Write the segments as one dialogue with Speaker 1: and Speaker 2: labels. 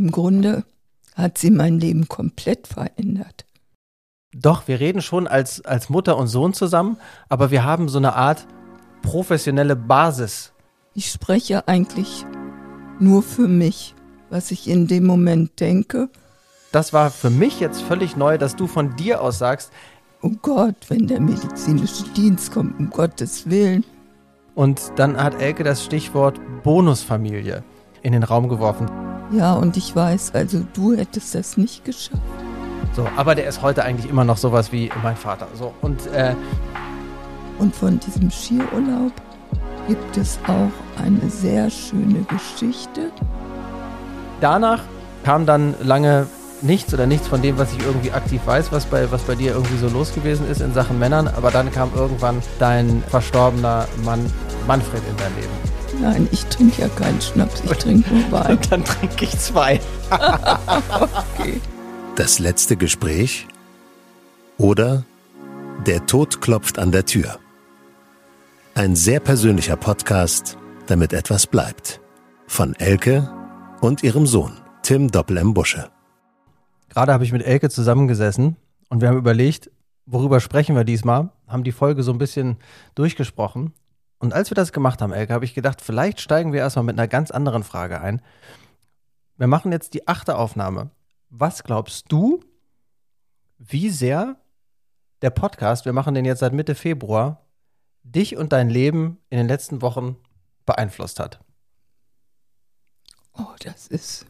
Speaker 1: Im Grunde hat sie mein Leben komplett verändert.
Speaker 2: Doch, wir reden schon als, als Mutter und Sohn zusammen, aber wir haben so eine Art professionelle Basis.
Speaker 1: Ich spreche eigentlich nur für mich, was ich in dem Moment denke.
Speaker 2: Das war für mich jetzt völlig neu, dass du von dir aus sagst,
Speaker 1: oh Gott, wenn der medizinische Dienst kommt, um Gottes Willen.
Speaker 2: Und dann hat Elke das Stichwort Bonusfamilie in den Raum geworfen.
Speaker 1: Ja, und ich weiß, also du hättest das nicht geschafft.
Speaker 2: So, aber der ist heute eigentlich immer noch sowas wie mein Vater. So, und, äh,
Speaker 1: und von diesem Skiurlaub gibt es auch eine sehr schöne Geschichte.
Speaker 2: Danach kam dann lange nichts oder nichts von dem, was ich irgendwie aktiv weiß, was bei, was bei dir irgendwie so los gewesen ist in Sachen Männern. Aber dann kam irgendwann dein verstorbener Mann Manfred in dein Leben.
Speaker 1: Nein, ich trinke ja keinen Schnaps, ich trinke nur Wein.
Speaker 2: dann trinke ich zwei.
Speaker 3: okay. Das letzte Gespräch oder Der Tod klopft an der Tür. Ein sehr persönlicher Podcast, damit etwas bleibt. Von Elke und ihrem Sohn, Tim Doppel-M. Busche.
Speaker 2: Gerade habe ich mit Elke zusammengesessen und wir haben überlegt, worüber sprechen wir diesmal, haben die Folge so ein bisschen durchgesprochen. Und als wir das gemacht haben, Elke, habe ich gedacht, vielleicht steigen wir erstmal mit einer ganz anderen Frage ein. Wir machen jetzt die achte Aufnahme. Was glaubst du, wie sehr der Podcast, wir machen den jetzt seit Mitte Februar, dich und dein Leben in den letzten Wochen beeinflusst hat?
Speaker 1: Oh, das ist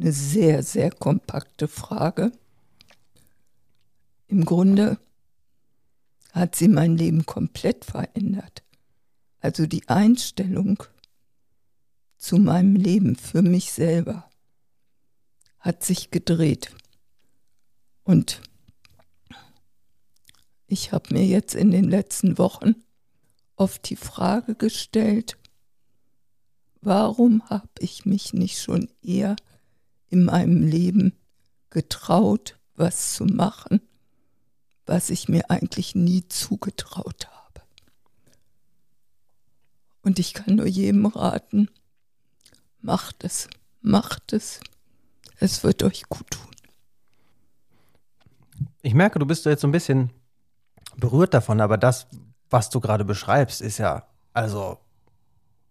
Speaker 1: eine sehr, sehr kompakte Frage. Im Grunde hat sie mein Leben komplett verändert. Also die Einstellung zu meinem Leben für mich selber hat sich gedreht. Und ich habe mir jetzt in den letzten Wochen oft die Frage gestellt, warum habe ich mich nicht schon eher in meinem Leben getraut, was zu machen, was ich mir eigentlich nie zugetraut habe. Und ich kann nur jedem raten, macht es, macht es, es wird euch gut tun.
Speaker 2: Ich merke, du bist jetzt so ein bisschen berührt davon, aber das, was du gerade beschreibst, ist ja, also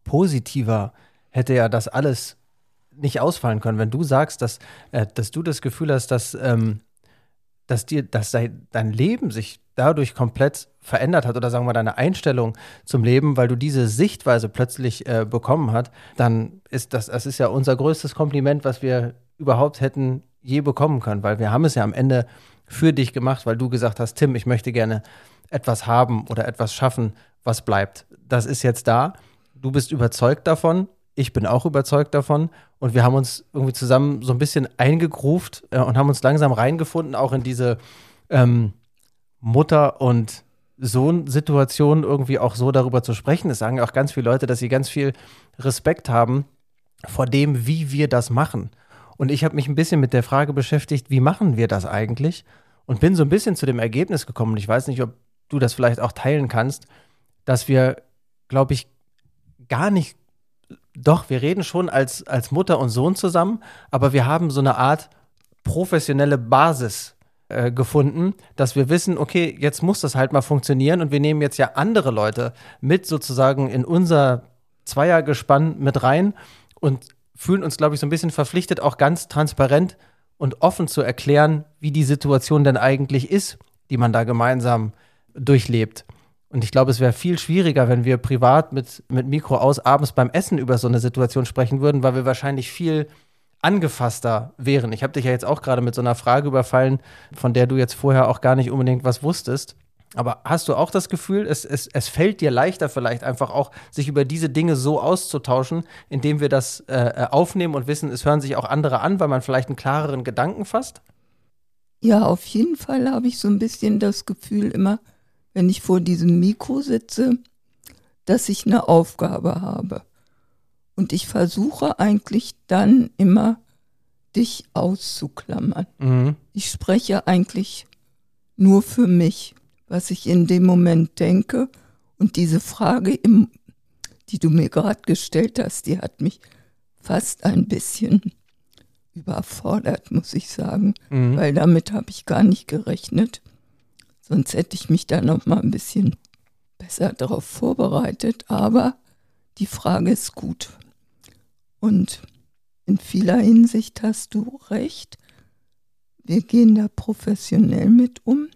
Speaker 2: positiver hätte ja das alles nicht ausfallen können. Wenn du sagst, dass, äh, dass du das Gefühl hast, dass, ähm, dass dir, dass dein, Leben sich dadurch komplett verändert hat oder sagen wir deine Einstellung zum Leben, weil du diese Sichtweise plötzlich äh, bekommen hast, dann ist das, das ist ja unser größtes Kompliment, was wir überhaupt hätten je bekommen können, weil wir haben es ja am Ende für dich gemacht, weil du gesagt hast, Tim, ich möchte gerne etwas haben oder etwas schaffen, was bleibt. Das ist jetzt da. Du bist überzeugt davon ich bin auch überzeugt davon. Und wir haben uns irgendwie zusammen so ein bisschen eingegruft äh, und haben uns langsam reingefunden, auch in diese ähm, Mutter- und Sohn-Situation irgendwie auch so darüber zu sprechen. Es sagen auch ganz viele Leute, dass sie ganz viel Respekt haben vor dem, wie wir das machen. Und ich habe mich ein bisschen mit der Frage beschäftigt, wie machen wir das eigentlich? Und bin so ein bisschen zu dem Ergebnis gekommen. Ich weiß nicht, ob du das vielleicht auch teilen kannst, dass wir, glaube ich, gar nicht doch, wir reden schon als, als Mutter und Sohn zusammen, aber wir haben so eine Art professionelle Basis äh, gefunden, dass wir wissen, okay, jetzt muss das halt mal funktionieren und wir nehmen jetzt ja andere Leute mit sozusagen in unser Zweiergespann mit rein und fühlen uns, glaube ich, so ein bisschen verpflichtet, auch ganz transparent und offen zu erklären, wie die Situation denn eigentlich ist, die man da gemeinsam durchlebt. Und ich glaube, es wäre viel schwieriger, wenn wir privat mit, mit Mikro aus abends beim Essen über so eine Situation sprechen würden, weil wir wahrscheinlich viel angefasster wären. Ich habe dich ja jetzt auch gerade mit so einer Frage überfallen, von der du jetzt vorher auch gar nicht unbedingt was wusstest. Aber hast du auch das Gefühl, es, es, es fällt dir leichter vielleicht einfach auch, sich über diese Dinge so auszutauschen, indem wir das äh, äh aufnehmen und wissen, es hören sich auch andere an, weil man vielleicht einen klareren Gedanken fasst?
Speaker 1: Ja, auf jeden Fall habe ich so ein bisschen das Gefühl immer, wenn ich vor diesem Mikro sitze, dass ich eine Aufgabe habe. Und ich versuche eigentlich dann immer, dich auszuklammern. Mhm. Ich spreche eigentlich nur für mich, was ich in dem Moment denke. Und diese Frage, im, die du mir gerade gestellt hast, die hat mich fast ein bisschen überfordert, muss ich sagen,
Speaker 2: Mhm.
Speaker 1: weil damit habe ich gar nicht gerechnet. Sonst hätte ich mich da noch mal ein bisschen besser darauf vorbereitet. Aber die Frage ist gut. Und in vieler Hinsicht hast du recht. Wir gehen da professionell mit um.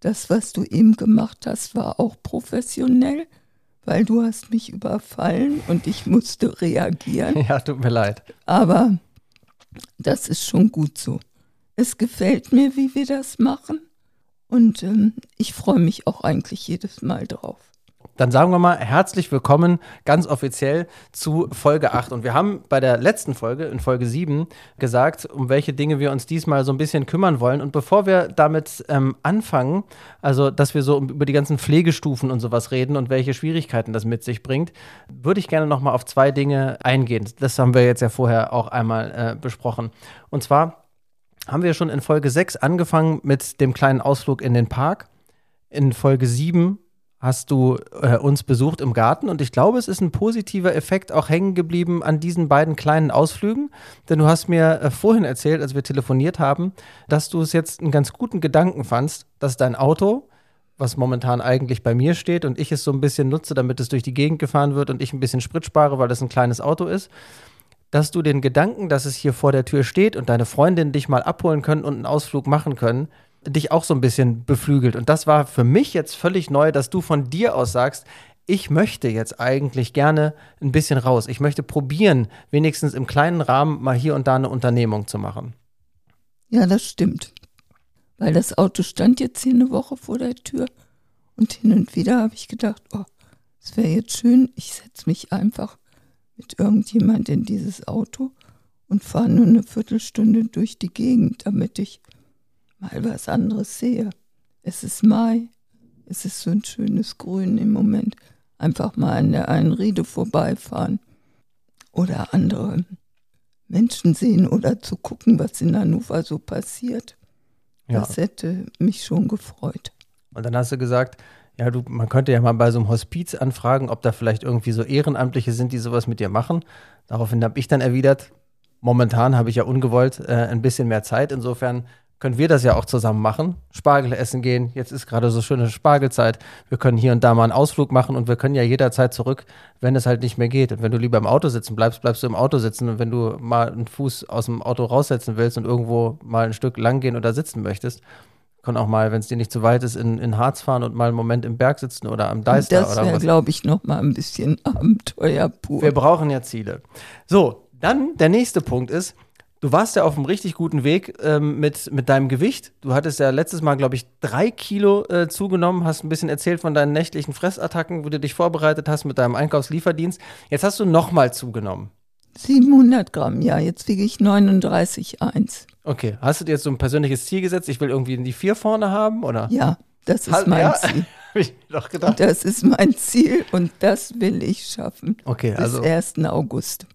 Speaker 1: Das, was du eben gemacht hast, war auch professionell, weil du hast mich überfallen und ich musste reagieren.
Speaker 2: Ja, tut mir leid.
Speaker 1: Aber das ist schon gut so. Es gefällt mir, wie wir das machen. Und ähm, ich freue mich auch eigentlich jedes Mal drauf.
Speaker 2: Dann sagen wir mal herzlich willkommen ganz offiziell zu Folge 8. Und wir haben bei der letzten Folge, in Folge 7, gesagt, um welche Dinge wir uns diesmal so ein bisschen kümmern wollen. Und bevor wir damit ähm, anfangen, also dass wir so über die ganzen Pflegestufen und sowas reden und welche Schwierigkeiten das mit sich bringt, würde ich gerne nochmal auf zwei Dinge eingehen. Das haben wir jetzt ja vorher auch einmal äh, besprochen. Und zwar haben wir schon in Folge 6 angefangen mit dem kleinen Ausflug in den Park. In Folge 7 hast du äh, uns besucht im Garten und ich glaube, es ist ein positiver Effekt auch hängen geblieben an diesen beiden kleinen Ausflügen, denn du hast mir äh, vorhin erzählt, als wir telefoniert haben, dass du es jetzt einen ganz guten Gedanken fandst, dass dein Auto, was momentan eigentlich bei mir steht und ich es so ein bisschen nutze, damit es durch die Gegend gefahren wird und ich ein bisschen Sprit spare, weil das ein kleines Auto ist, dass du den Gedanken, dass es hier vor der Tür steht und deine Freundin dich mal abholen können und einen Ausflug machen können, dich auch so ein bisschen beflügelt. Und das war für mich jetzt völlig neu, dass du von dir aus sagst, ich möchte jetzt eigentlich gerne ein bisschen raus. Ich möchte probieren, wenigstens im kleinen Rahmen mal hier und da eine Unternehmung zu machen.
Speaker 1: Ja, das stimmt. Weil das Auto stand jetzt hier eine Woche vor der Tür und hin und wieder habe ich gedacht, oh, es wäre jetzt schön, ich setze mich einfach mit irgendjemand in dieses Auto und fahre nur eine Viertelstunde durch die Gegend, damit ich mal was anderes sehe. Es ist Mai, es ist so ein schönes Grün im Moment. Einfach mal an der einen Riede vorbeifahren oder andere Menschen sehen oder zu gucken, was in Hannover so passiert.
Speaker 2: Ja.
Speaker 1: Das hätte mich schon gefreut.
Speaker 2: Und dann hast du gesagt, ja, du, man könnte ja mal bei so einem Hospiz anfragen, ob da vielleicht irgendwie so Ehrenamtliche sind, die sowas mit dir machen. Daraufhin habe ich dann erwidert, momentan habe ich ja ungewollt äh, ein bisschen mehr Zeit. Insofern können wir das ja auch zusammen machen. Spargel essen gehen. Jetzt ist gerade so schöne Spargelzeit. Wir können hier und da mal einen Ausflug machen und wir können ja jederzeit zurück, wenn es halt nicht mehr geht. Und wenn du lieber im Auto sitzen bleibst, bleibst du im Auto sitzen. Und wenn du mal einen Fuß aus dem Auto raussetzen willst und irgendwo mal ein Stück lang gehen oder sitzen möchtest, können auch mal, wenn es dir nicht zu weit ist, in, in Harz fahren und mal einen Moment im Berg sitzen oder am Deister
Speaker 1: das
Speaker 2: oder
Speaker 1: wäre,
Speaker 2: was.
Speaker 1: glaube ich, noch mal ein bisschen Abenteuer pur.
Speaker 2: Wir brauchen ja Ziele. So, dann der nächste Punkt ist, du warst ja auf einem richtig guten Weg ähm, mit, mit deinem Gewicht. Du hattest ja letztes Mal, glaube ich, drei Kilo äh, zugenommen, hast ein bisschen erzählt von deinen nächtlichen Fressattacken, wo du dich vorbereitet hast mit deinem Einkaufslieferdienst. Jetzt hast du nochmal zugenommen.
Speaker 1: 700 Gramm, ja, jetzt wiege ich 39,1.
Speaker 2: Okay, hast du dir jetzt so ein persönliches Ziel gesetzt? Ich will irgendwie in die vier vorne haben, oder?
Speaker 1: Ja, das ist
Speaker 2: Hast-
Speaker 1: mein
Speaker 2: ja?
Speaker 1: Ziel.
Speaker 2: Hab ich doch gedacht.
Speaker 1: Das ist mein Ziel und das will ich schaffen.
Speaker 2: Okay,
Speaker 1: Bis
Speaker 2: also.
Speaker 1: 1. August.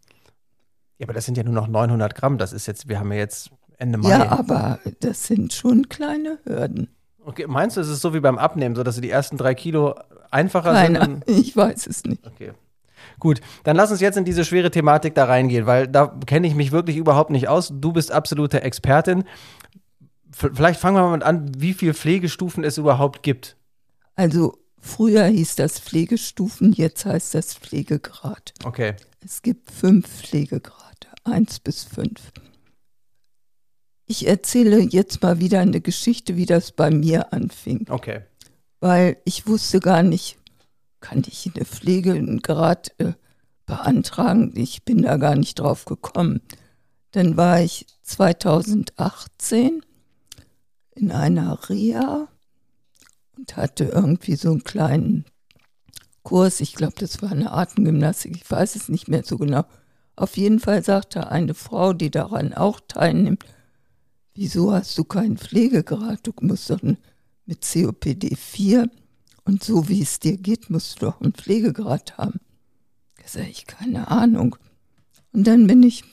Speaker 2: Ja, aber das sind ja nur noch 900 Gramm. Das ist jetzt, wir haben ja jetzt Ende Mai.
Speaker 1: Ja, aber das sind schon kleine Hürden.
Speaker 2: Okay, meinst du, es ist so wie beim Abnehmen, so dass die ersten drei Kilo einfacher
Speaker 1: Keiner,
Speaker 2: sind?
Speaker 1: ich weiß es nicht.
Speaker 2: Okay. Gut, dann lass uns jetzt in diese schwere Thematik da reingehen, weil da kenne ich mich wirklich überhaupt nicht aus. Du bist absolute Expertin. Vielleicht fangen wir mal an, wie viele Pflegestufen es überhaupt gibt.
Speaker 1: Also früher hieß das Pflegestufen, jetzt heißt das Pflegegrad.
Speaker 2: Okay.
Speaker 1: Es gibt fünf Pflegegrade, eins bis fünf. Ich erzähle jetzt mal wieder eine Geschichte, wie das bei mir anfing,
Speaker 2: Okay.
Speaker 1: weil ich wusste gar nicht, kann ich eine Pflegegrad äh, beantragen? Ich bin da gar nicht drauf gekommen. Dann war ich 2018 in einer Reha und hatte irgendwie so einen kleinen Kurs. Ich glaube, das war eine Atemgymnastik. Ich weiß es nicht mehr so genau. Auf jeden Fall sagte eine Frau, die daran auch teilnimmt, wieso hast du keinen Pflegegrad? Du musst doch mit COPD 4 und so wie es dir geht, musst du doch einen Pflegegrad haben. Da sage ich, keine Ahnung. Und dann bin ich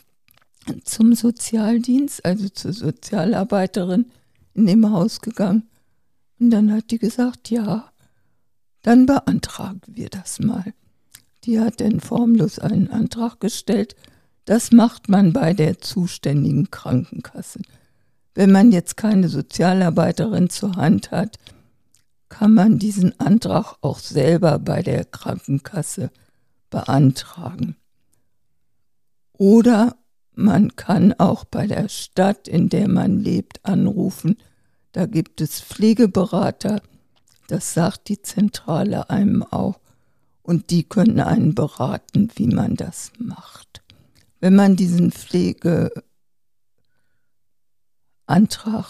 Speaker 1: zum Sozialdienst, also zur Sozialarbeiterin in dem Haus gegangen. Und dann hat die gesagt, ja, dann beantragen wir das mal. Die hat dann formlos einen Antrag gestellt. Das macht man bei der zuständigen Krankenkasse. Wenn man jetzt keine Sozialarbeiterin zur Hand hat, kann man diesen Antrag auch selber bei der Krankenkasse beantragen. Oder man kann auch bei der Stadt, in der man lebt, anrufen. Da gibt es Pflegeberater, das sagt die Zentrale einem auch. Und die können einen beraten, wie man das macht. Wenn man diesen Pflegeantrag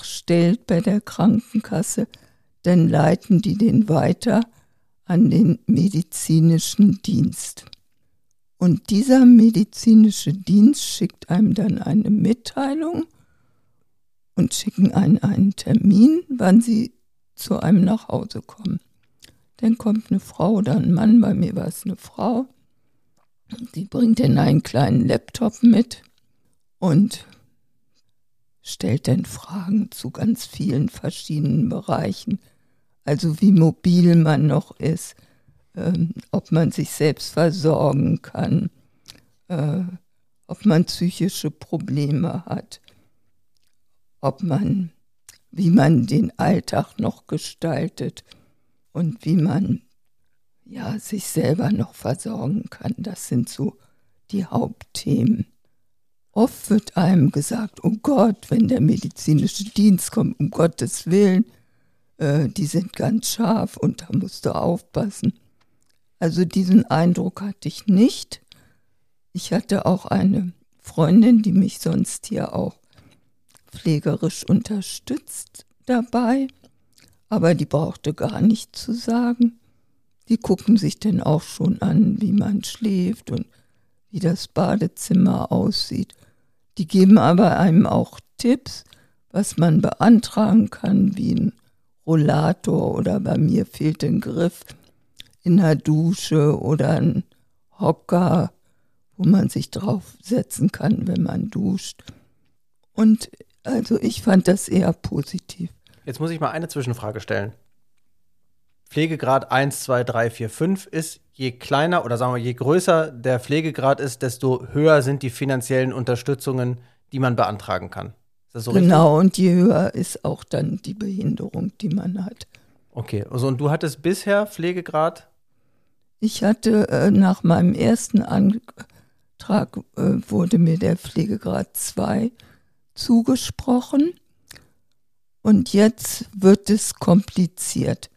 Speaker 1: stellt bei der Krankenkasse, dann leiten die den weiter an den medizinischen Dienst. Und dieser medizinische Dienst schickt einem dann eine Mitteilung und schicken einen einen Termin, wann sie zu einem nach Hause kommen. Dann kommt eine Frau oder ein Mann, bei mir war es eine Frau, die bringt dann einen kleinen Laptop mit und stellt dann Fragen zu ganz vielen verschiedenen Bereichen. Also wie mobil man noch ist, ähm, ob man sich selbst versorgen kann, äh, ob man psychische Probleme hat, ob man, wie man den Alltag noch gestaltet und wie man ja sich selber noch versorgen kann. Das sind so die Hauptthemen. Oft wird einem gesagt, oh Gott, wenn der medizinische Dienst kommt, um Gottes Willen, äh, die sind ganz scharf und da musst du aufpassen. Also diesen Eindruck hatte ich nicht. Ich hatte auch eine Freundin, die mich sonst hier auch pflegerisch unterstützt dabei, aber die brauchte gar nicht zu sagen. Die gucken sich denn auch schon an, wie man schläft und wie das Badezimmer aussieht. Die geben aber einem auch Tipps, was man beantragen kann, wie ein Rollator oder bei mir fehlt ein Griff in der Dusche oder ein Hocker, wo man sich draufsetzen kann, wenn man duscht. Und also ich fand das eher positiv.
Speaker 2: Jetzt muss ich mal eine Zwischenfrage stellen. Pflegegrad 1, 2, 3, 4, 5 ist, je kleiner oder sagen wir, je größer der Pflegegrad ist, desto höher sind die finanziellen Unterstützungen, die man beantragen kann.
Speaker 1: So genau, und je höher ist auch dann die Behinderung, die man hat.
Speaker 2: Okay, also und du hattest bisher Pflegegrad
Speaker 1: ich hatte äh, nach meinem ersten Antrag äh, wurde mir der Pflegegrad 2 zugesprochen und jetzt wird es kompliziert.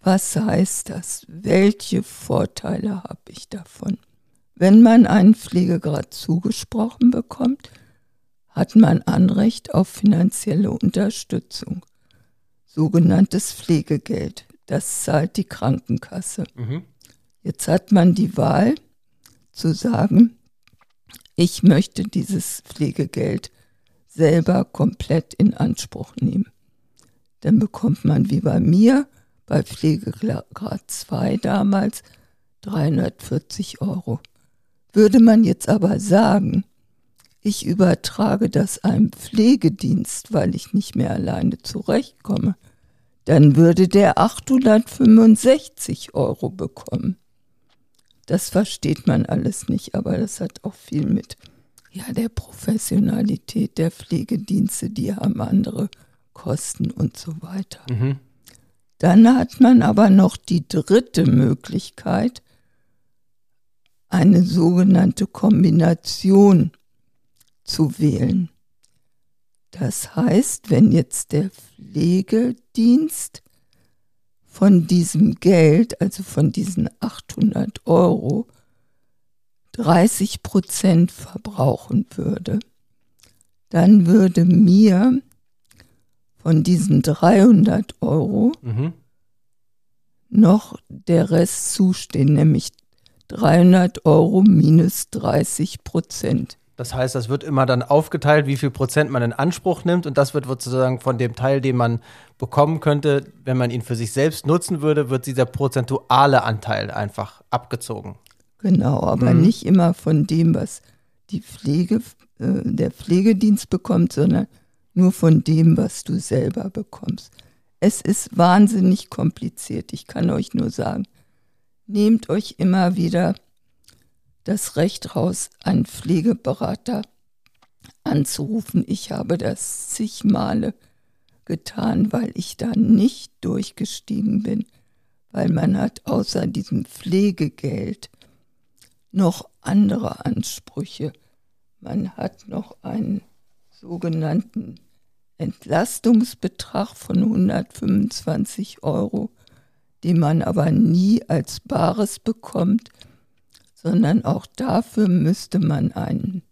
Speaker 1: Was heißt das? Welche Vorteile habe ich davon? Wenn man einen Pflegegrad zugesprochen bekommt, hat man Anrecht auf finanzielle Unterstützung, sogenanntes Pflegegeld. Das zahlt die Krankenkasse. Mhm. Jetzt hat man die Wahl zu sagen, ich möchte dieses Pflegegeld selber komplett in Anspruch nehmen. Dann bekommt man wie bei mir bei Pflegegrad 2 damals 340 Euro. Würde man jetzt aber sagen, ich übertrage das einem Pflegedienst, weil ich nicht mehr alleine zurechtkomme, dann würde der 865 Euro bekommen. Das versteht man alles nicht, aber das hat auch viel mit ja, der Professionalität der Pflegedienste, die haben andere Kosten und so weiter. Mhm. Dann hat man aber noch die dritte Möglichkeit, eine sogenannte Kombination zu wählen. Das heißt, wenn jetzt der Pflegedienst von diesem Geld, also von diesen 800 Euro, 30 Prozent verbrauchen würde, dann würde mir von diesen 300 Euro mhm. noch der Rest zustehen, nämlich 300 Euro minus 30 Prozent.
Speaker 2: Das heißt, das wird immer dann aufgeteilt, wie viel Prozent man in Anspruch nimmt und das wird sozusagen von dem Teil, den man bekommen könnte, wenn man ihn für sich selbst nutzen würde, wird dieser prozentuale Anteil einfach abgezogen.
Speaker 1: Genau, aber mhm. nicht immer von dem, was die Pflege, äh, der Pflegedienst bekommt, sondern nur von dem, was du selber bekommst. Es ist wahnsinnig kompliziert. Ich kann euch nur sagen, nehmt euch immer wieder das Recht raus, einen Pflegeberater anzurufen. Ich habe das zig Male getan, weil ich da nicht durchgestiegen bin, weil man hat außer diesem Pflegegeld noch andere Ansprüche. Man hat noch einen sogenannten Entlastungsbetrag von 125 Euro, den man aber nie als Bares bekommt, sondern auch dafür müsste man einen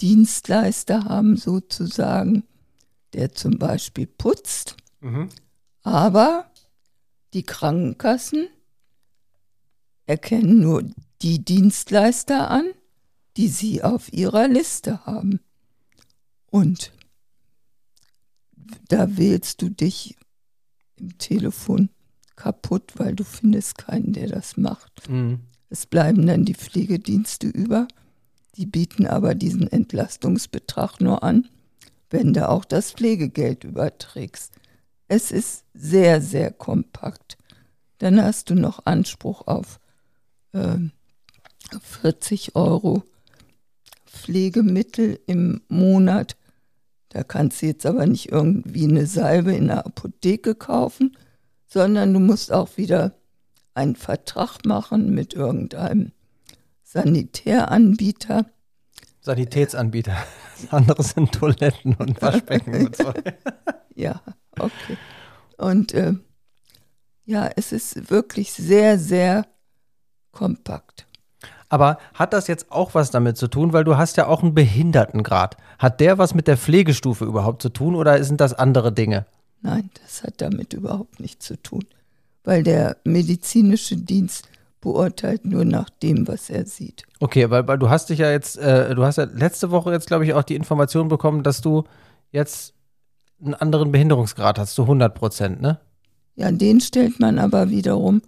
Speaker 1: Dienstleister haben, sozusagen, der zum Beispiel putzt. Mhm. Aber die Krankenkassen erkennen nur die Dienstleister an, die sie auf ihrer Liste haben. Und da wählst du dich im Telefon kaputt, weil du findest keinen, der das macht. Mhm. Es bleiben dann die Pflegedienste über. Die bieten aber diesen Entlastungsbetrag nur an, wenn du auch das Pflegegeld überträgst. Es ist sehr, sehr kompakt. Dann hast du noch Anspruch auf äh, 40 Euro Pflegemittel im Monat. Da kannst du jetzt aber nicht irgendwie eine Salbe in der Apotheke kaufen, sondern du musst auch wieder einen Vertrag machen mit irgendeinem Sanitäranbieter.
Speaker 2: Sanitätsanbieter. Das andere sind Toiletten und Waschbecken und so.
Speaker 1: ja, okay. Und äh, ja, es ist wirklich sehr, sehr kompakt.
Speaker 2: Aber hat das jetzt auch was damit zu tun, weil du hast ja auch einen Behindertengrad. Hat der was mit der Pflegestufe überhaupt zu tun oder sind das andere Dinge?
Speaker 1: Nein, das hat damit überhaupt nichts zu tun, weil der medizinische Dienst beurteilt nur nach dem, was er sieht.
Speaker 2: Okay, weil, weil du hast dich ja jetzt, äh, du hast ja letzte Woche jetzt, glaube ich, auch die Information bekommen, dass du jetzt einen anderen Behinderungsgrad hast, zu 100 Prozent, ne?
Speaker 1: Ja, den stellt man aber wiederum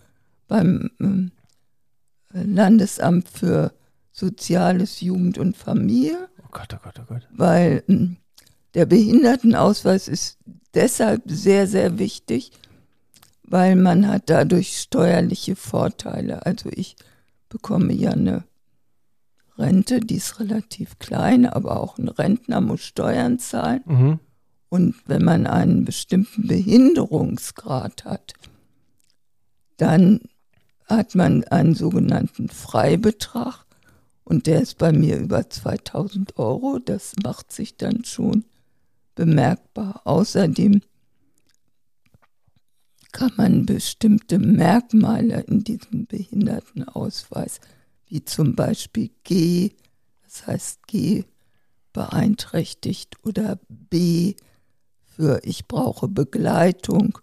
Speaker 1: beim ähm, Landesamt für Soziales, Jugend und Familie.
Speaker 2: Oh Gott, oh Gott, oh Gott.
Speaker 1: Weil ähm, der Behindertenausweis ist deshalb sehr, sehr wichtig, weil man hat dadurch steuerliche Vorteile. Also ich bekomme ja eine Rente, die ist relativ klein, aber auch ein Rentner muss Steuern zahlen. Mhm. Und wenn man einen bestimmten Behinderungsgrad hat, dann hat man einen sogenannten Freibetrag und der ist bei mir über 2000 Euro. Das macht sich dann schon bemerkbar. Außerdem kann man bestimmte Merkmale in diesem Behindertenausweis, wie zum Beispiel G, das heißt G beeinträchtigt oder B für ich brauche Begleitung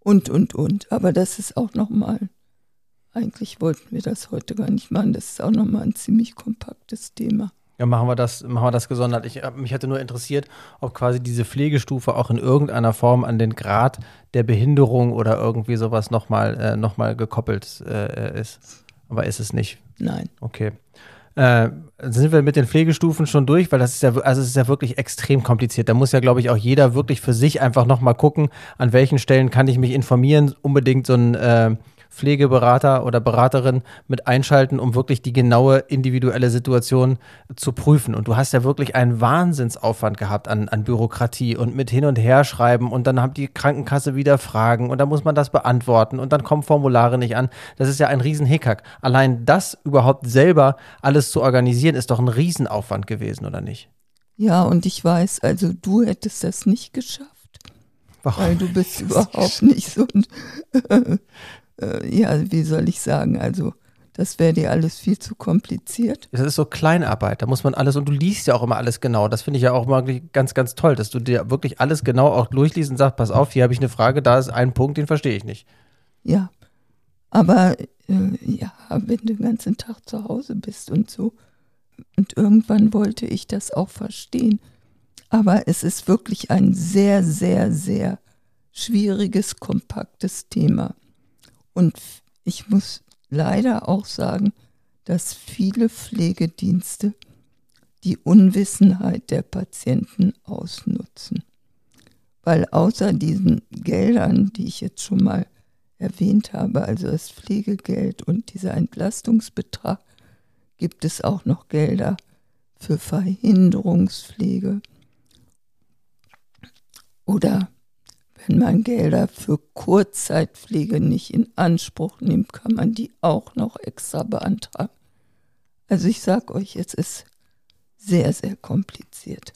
Speaker 1: und, und, und. Aber das ist auch nochmal, eigentlich wollten wir das heute gar nicht machen, das ist auch nochmal ein ziemlich kompaktes Thema.
Speaker 2: Ja, machen wir das, machen wir das gesondert. Ich, äh, mich hätte nur interessiert, ob quasi diese Pflegestufe auch in irgendeiner Form an den Grad der Behinderung oder irgendwie sowas nochmal äh, noch gekoppelt äh, ist. Aber ist es nicht.
Speaker 1: Nein.
Speaker 2: Okay. Äh, sind wir mit den Pflegestufen schon durch, weil das ist ja, also es ist ja wirklich extrem kompliziert. Da muss ja, glaube ich, auch jeder wirklich für sich einfach nochmal gucken, an welchen Stellen kann ich mich informieren, unbedingt so ein äh, Pflegeberater oder Beraterin mit einschalten, um wirklich die genaue individuelle Situation zu prüfen. Und du hast ja wirklich einen Wahnsinnsaufwand gehabt an, an Bürokratie und mit hin und her schreiben und dann hat die Krankenkasse wieder Fragen und dann muss man das beantworten und dann kommen Formulare nicht an. Das ist ja ein Riesenhickhack. Allein das überhaupt selber alles zu organisieren, ist doch ein Riesenaufwand gewesen, oder nicht?
Speaker 1: Ja, und ich weiß, also du hättest das nicht geschafft. Warum? Weil du bist überhaupt nicht so ein äh, ja, wie soll ich sagen, also das wäre dir alles viel zu kompliziert.
Speaker 2: Das ist so Kleinarbeit, da muss man alles, und du liest ja auch immer alles genau. Das finde ich ja auch immer ganz, ganz toll, dass du dir wirklich alles genau auch durchliest und sagst, pass auf, hier habe ich eine Frage, da ist ein Punkt, den verstehe ich nicht.
Speaker 1: Ja, aber äh, ja, wenn du den ganzen Tag zu Hause bist und so. Und irgendwann wollte ich das auch verstehen. Aber es ist wirklich ein sehr, sehr, sehr schwieriges, kompaktes Thema. Und ich muss leider auch sagen, dass viele Pflegedienste die Unwissenheit der Patienten ausnutzen. Weil außer diesen Geldern, die ich jetzt schon mal erwähnt habe, also das Pflegegeld und dieser Entlastungsbetrag, gibt es auch noch Gelder für Verhinderungspflege. Oder wenn man Gelder für Kurzzeitpflege nicht in Anspruch nimmt, kann man die auch noch extra beantragen. Also ich sage euch, es ist sehr, sehr kompliziert.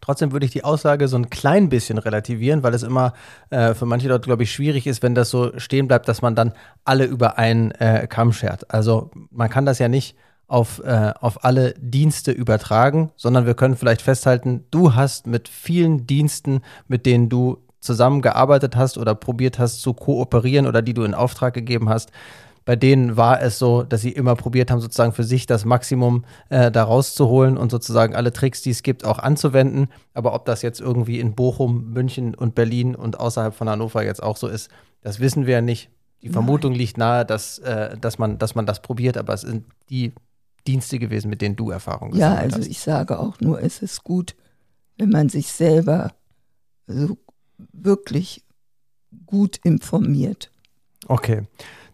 Speaker 2: Trotzdem würde ich die Aussage so ein klein bisschen relativieren, weil es immer äh, für manche Leute, glaube ich, schwierig ist, wenn das so stehen bleibt, dass man dann alle über einen äh, Kamm schert. Also man kann das ja nicht auf, äh, auf alle Dienste übertragen, sondern wir können vielleicht festhalten, du hast mit vielen Diensten, mit denen du zusammengearbeitet hast oder probiert hast zu kooperieren oder die du in Auftrag gegeben hast, bei denen war es so, dass sie immer probiert haben, sozusagen für sich das Maximum äh, da rauszuholen und sozusagen alle Tricks, die es gibt, auch anzuwenden. Aber ob das jetzt irgendwie in Bochum, München und Berlin und außerhalb von Hannover jetzt auch so ist, das wissen wir ja nicht. Die Vermutung Nein. liegt nahe, dass, äh, dass, man, dass man das probiert, aber es sind die Dienste gewesen, mit denen du Erfahrung
Speaker 1: gesammelt hast. Ja, also ich sage auch nur, es ist gut, wenn man sich selber so wirklich gut informiert.
Speaker 2: Okay.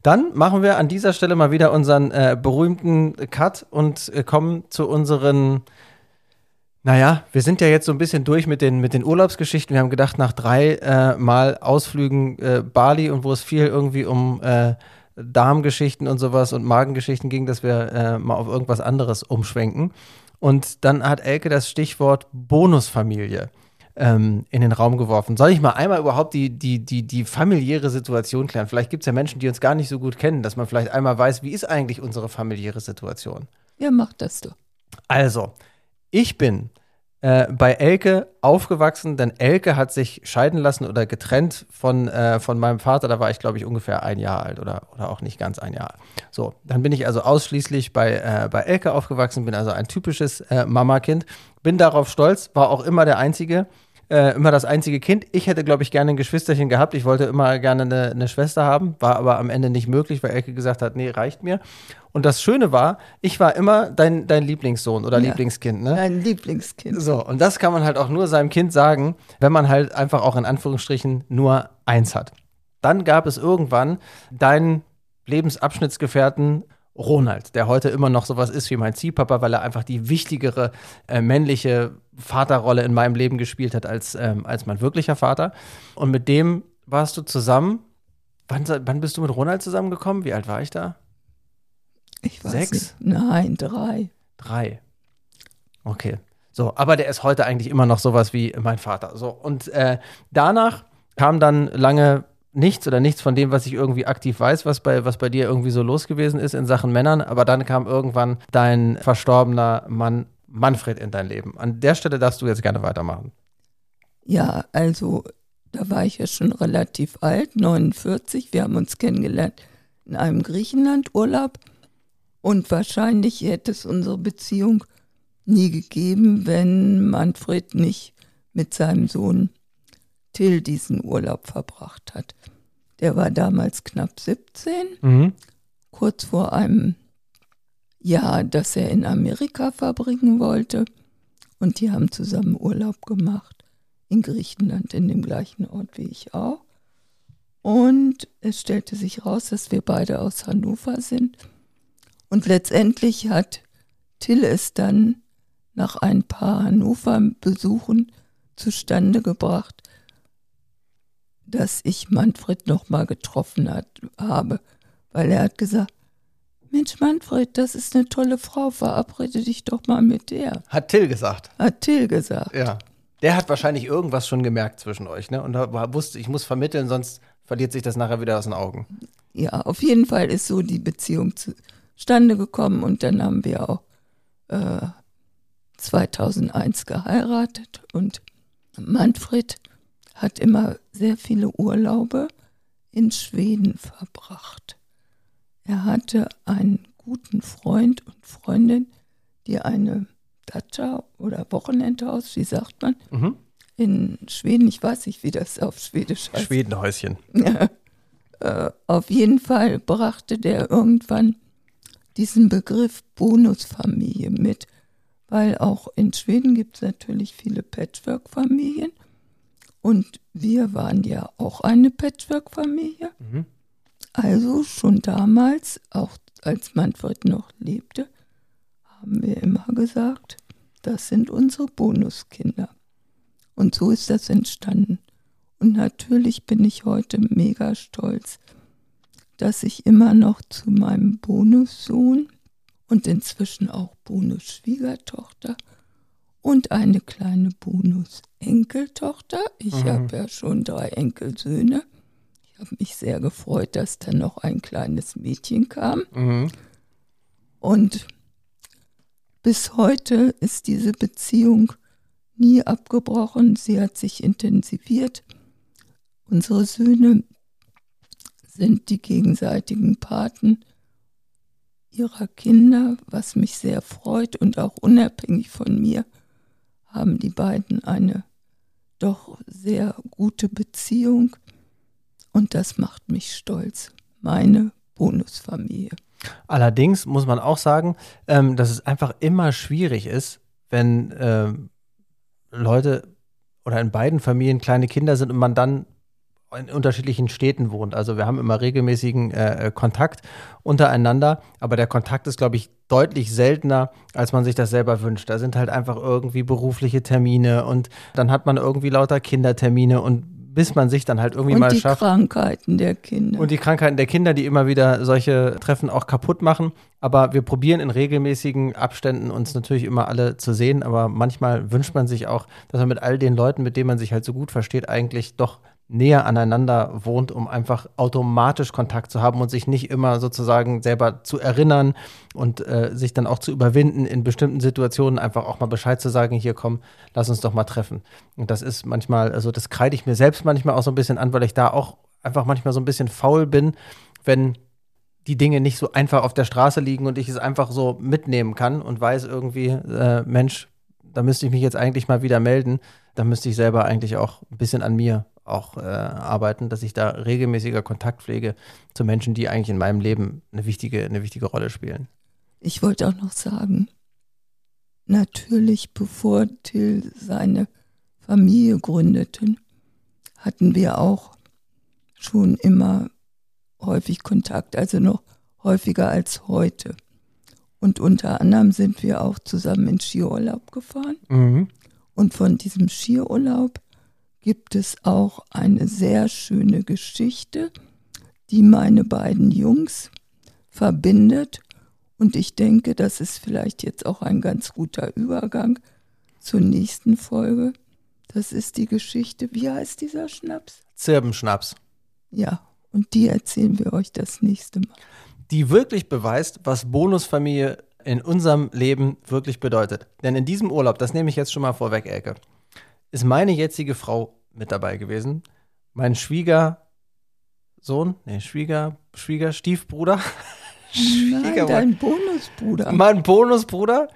Speaker 2: Dann machen wir an dieser Stelle mal wieder unseren äh, berühmten Cut und äh, kommen zu unseren. Naja, wir sind ja jetzt so ein bisschen durch mit den, mit den Urlaubsgeschichten. Wir haben gedacht, nach drei äh, Mal Ausflügen äh, Bali und wo es viel irgendwie um äh, Darmgeschichten und sowas und Magengeschichten ging, dass wir äh, mal auf irgendwas anderes umschwenken. Und dann hat Elke das Stichwort Bonusfamilie ähm, in den Raum geworfen. Soll ich mal einmal überhaupt die, die, die, die familiäre Situation klären? Vielleicht gibt es ja Menschen, die uns gar nicht so gut kennen, dass man vielleicht einmal weiß, wie ist eigentlich unsere familiäre Situation?
Speaker 1: Ja, mach das du.
Speaker 2: Also, ich bin äh, bei Elke aufgewachsen, denn Elke hat sich scheiden lassen oder getrennt von, äh, von meinem Vater. Da war ich, glaube ich, ungefähr ein Jahr alt oder, oder auch nicht ganz ein Jahr. So, dann bin ich also ausschließlich bei, äh, bei Elke aufgewachsen, bin also ein typisches äh, Mamakind. Bin darauf stolz, war auch immer der Einzige, äh, immer das einzige Kind. Ich hätte, glaube ich, gerne ein Geschwisterchen gehabt. Ich wollte immer gerne eine, eine, Schwester haben, war aber am Ende nicht möglich, weil Elke gesagt hat, nee, reicht mir. Und das Schöne war, ich war immer dein, dein Lieblingssohn oder ja, Lieblingskind, ne?
Speaker 1: Dein Lieblingskind.
Speaker 2: So, und das kann man halt auch nur seinem Kind sagen, wenn man halt einfach auch in Anführungsstrichen nur eins hat. Dann gab es irgendwann deinen Lebensabschnittsgefährten Ronald, der heute immer noch sowas ist wie mein Ziehpapa, weil er einfach die wichtigere äh, männliche Vaterrolle in meinem Leben gespielt hat als, ähm, als mein wirklicher Vater. Und mit dem warst du zusammen. Wann, wann bist du mit Ronald zusammengekommen? Wie alt war ich da?
Speaker 1: Ich weiß Sechs? Nicht. Nein, drei.
Speaker 2: Drei. Okay. So, aber der ist heute eigentlich immer noch sowas wie mein Vater. So, und äh, danach kam dann lange nichts oder nichts von dem, was ich irgendwie aktiv weiß, was bei, was bei dir irgendwie so los gewesen ist in Sachen Männern. Aber dann kam irgendwann dein verstorbener Mann Manfred in dein Leben. An der Stelle darfst du jetzt gerne weitermachen.
Speaker 1: Ja, also da war ich ja schon relativ alt, 49. Wir haben uns kennengelernt in einem Griechenland-Urlaub. Und wahrscheinlich hätte es unsere Beziehung nie gegeben, wenn Manfred nicht mit seinem Sohn Till diesen Urlaub verbracht hat. Der war damals knapp 17, mhm. kurz vor einem Jahr, das er in Amerika verbringen wollte. Und die haben zusammen Urlaub gemacht in Griechenland, in dem gleichen Ort wie ich auch. Und es stellte sich raus, dass wir beide aus Hannover sind. Und letztendlich hat Till es dann nach ein paar Hannover-Besuchen zustande gebracht, dass ich Manfred nochmal getroffen hat, habe, weil er hat gesagt, Mensch Manfred, das ist eine tolle Frau, verabrede dich doch mal mit der.
Speaker 2: Hat Till gesagt.
Speaker 1: Hat Till gesagt.
Speaker 2: Ja. Der hat wahrscheinlich irgendwas schon gemerkt zwischen euch, ne? Und wusste, ich muss vermitteln, sonst verliert sich das nachher wieder aus den Augen.
Speaker 1: Ja, auf jeden Fall ist so die Beziehung zustande gekommen und dann haben wir auch äh, 2001 geheiratet und Manfred hat immer sehr viele Urlaube in Schweden verbracht. Er hatte einen guten Freund und Freundin, die eine Datscha oder Wochenendhaus, wie sagt man, mhm. in Schweden, ich weiß nicht, wie das auf Schwedisch heißt.
Speaker 2: Schwedenhäuschen.
Speaker 1: Ja, äh, auf jeden Fall brachte der irgendwann diesen Begriff Bonusfamilie mit, weil auch in Schweden gibt es natürlich viele Patchwork-Familien und wir waren ja auch eine Patchwork-Familie. Mhm. Also schon damals, auch als Manfred noch lebte, haben wir immer gesagt, das sind unsere Bonuskinder. Und so ist das entstanden. Und natürlich bin ich heute mega stolz, dass ich immer noch zu meinem Bonussohn und inzwischen auch Bonusschwiegertochter und eine kleine Bonus-Enkeltochter. Ich mhm. habe ja schon drei Enkelsöhne. Ich habe mich sehr gefreut, dass dann noch ein kleines Mädchen kam. Mhm. Und bis heute ist diese Beziehung nie abgebrochen. Sie hat sich intensiviert. Unsere Söhne sind die gegenseitigen Paten ihrer Kinder, was mich sehr freut und auch unabhängig von mir haben die beiden eine doch sehr gute Beziehung und das macht mich stolz. Meine Bonusfamilie.
Speaker 2: Allerdings muss man auch sagen, ähm, dass es einfach immer schwierig ist, wenn ähm, Leute oder in beiden Familien kleine Kinder sind und man dann in unterschiedlichen Städten wohnt. Also wir haben immer regelmäßigen äh, Kontakt untereinander, aber der Kontakt ist, glaube ich, deutlich seltener, als man sich das selber wünscht. Da sind halt einfach irgendwie berufliche Termine und dann hat man irgendwie lauter Kindertermine und bis man sich dann halt irgendwie
Speaker 1: und
Speaker 2: mal
Speaker 1: schafft. Und die Krankheiten der Kinder.
Speaker 2: Und die Krankheiten der Kinder, die immer wieder solche Treffen auch kaputt machen. Aber wir probieren in regelmäßigen Abständen uns natürlich immer alle zu sehen. Aber manchmal wünscht man sich auch, dass man mit all den Leuten, mit denen man sich halt so gut versteht, eigentlich doch näher aneinander wohnt, um einfach automatisch Kontakt zu haben und sich nicht immer sozusagen selber zu erinnern und äh, sich dann auch zu überwinden, in bestimmten Situationen einfach auch mal Bescheid zu sagen, hier komm, lass uns doch mal treffen. Und das ist manchmal, also das kreide ich mir selbst manchmal auch so ein bisschen an, weil ich da auch einfach manchmal so ein bisschen faul bin, wenn die Dinge nicht so einfach auf der Straße liegen und ich es einfach so mitnehmen kann und weiß irgendwie, äh, Mensch, da müsste ich mich jetzt eigentlich mal wieder melden. Da müsste ich selber eigentlich auch ein bisschen an mir auch äh, arbeiten, dass ich da regelmäßiger Kontakt pflege zu Menschen, die eigentlich in meinem Leben eine wichtige, eine wichtige Rolle spielen.
Speaker 1: Ich wollte auch noch sagen, natürlich bevor Till seine Familie gründete, hatten wir auch schon immer häufig Kontakt, also noch häufiger als heute. Und unter anderem sind wir auch zusammen in Skiurlaub gefahren. Mhm. Und von diesem Skiurlaub gibt es auch eine sehr schöne Geschichte, die meine beiden Jungs verbindet. Und ich denke, das ist vielleicht jetzt auch ein ganz guter Übergang zur nächsten Folge. Das ist die Geschichte, wie heißt dieser Schnaps?
Speaker 2: Zirbenschnaps.
Speaker 1: Ja, und die erzählen wir euch das nächste Mal.
Speaker 2: Die wirklich beweist, was Bonusfamilie in unserem Leben wirklich bedeutet. Denn in diesem Urlaub, das nehme ich jetzt schon mal vorweg, Elke, ist meine jetzige Frau mit dabei gewesen. Mein Schwiegersohn, nee, Schwieger, Schwiegerstiefbruder.
Speaker 1: Nein, dein Bonusbruder.
Speaker 2: Mein Bonusbruder,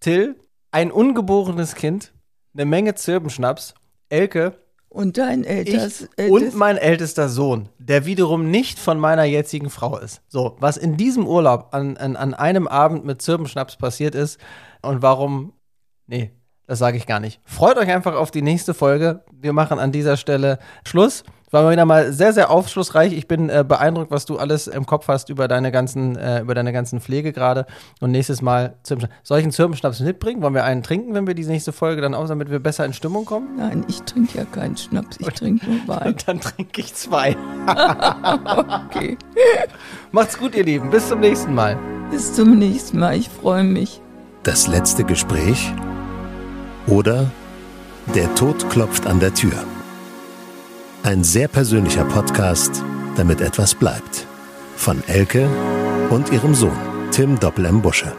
Speaker 2: Till, ein ungeborenes Kind, eine Menge Zirbenschnaps, Elke.
Speaker 1: Und dein ältest,
Speaker 2: Und mein ältester Sohn, der wiederum nicht von meiner jetzigen Frau ist. So, was in diesem Urlaub an, an, an einem Abend mit Zirbenschnaps passiert ist und warum, nee, das sage ich gar nicht. Freut euch einfach auf die nächste Folge. Wir machen an dieser Stelle Schluss. War mal wieder mal sehr, sehr aufschlussreich. Ich bin äh, beeindruckt, was du alles im Kopf hast über deine ganzen, äh, über deine ganzen Pflege gerade. Und nächstes Mal Zirbenschnaps. Soll ich einen Zirbenschnaps mitbringen? Wollen wir einen trinken, wenn wir die nächste Folge dann aus, damit wir besser in Stimmung kommen?
Speaker 1: Nein, ich trinke ja keinen Schnaps. Ich trinke nur Wein.
Speaker 2: Und dann trinke ich zwei. okay. Macht's gut, ihr Lieben. Bis zum nächsten Mal.
Speaker 1: Bis zum nächsten Mal. Ich freue mich.
Speaker 3: Das letzte Gespräch oder Der Tod klopft an der Tür. Ein sehr persönlicher Podcast, damit etwas bleibt. Von Elke und ihrem Sohn Tim Doppel M. Busche.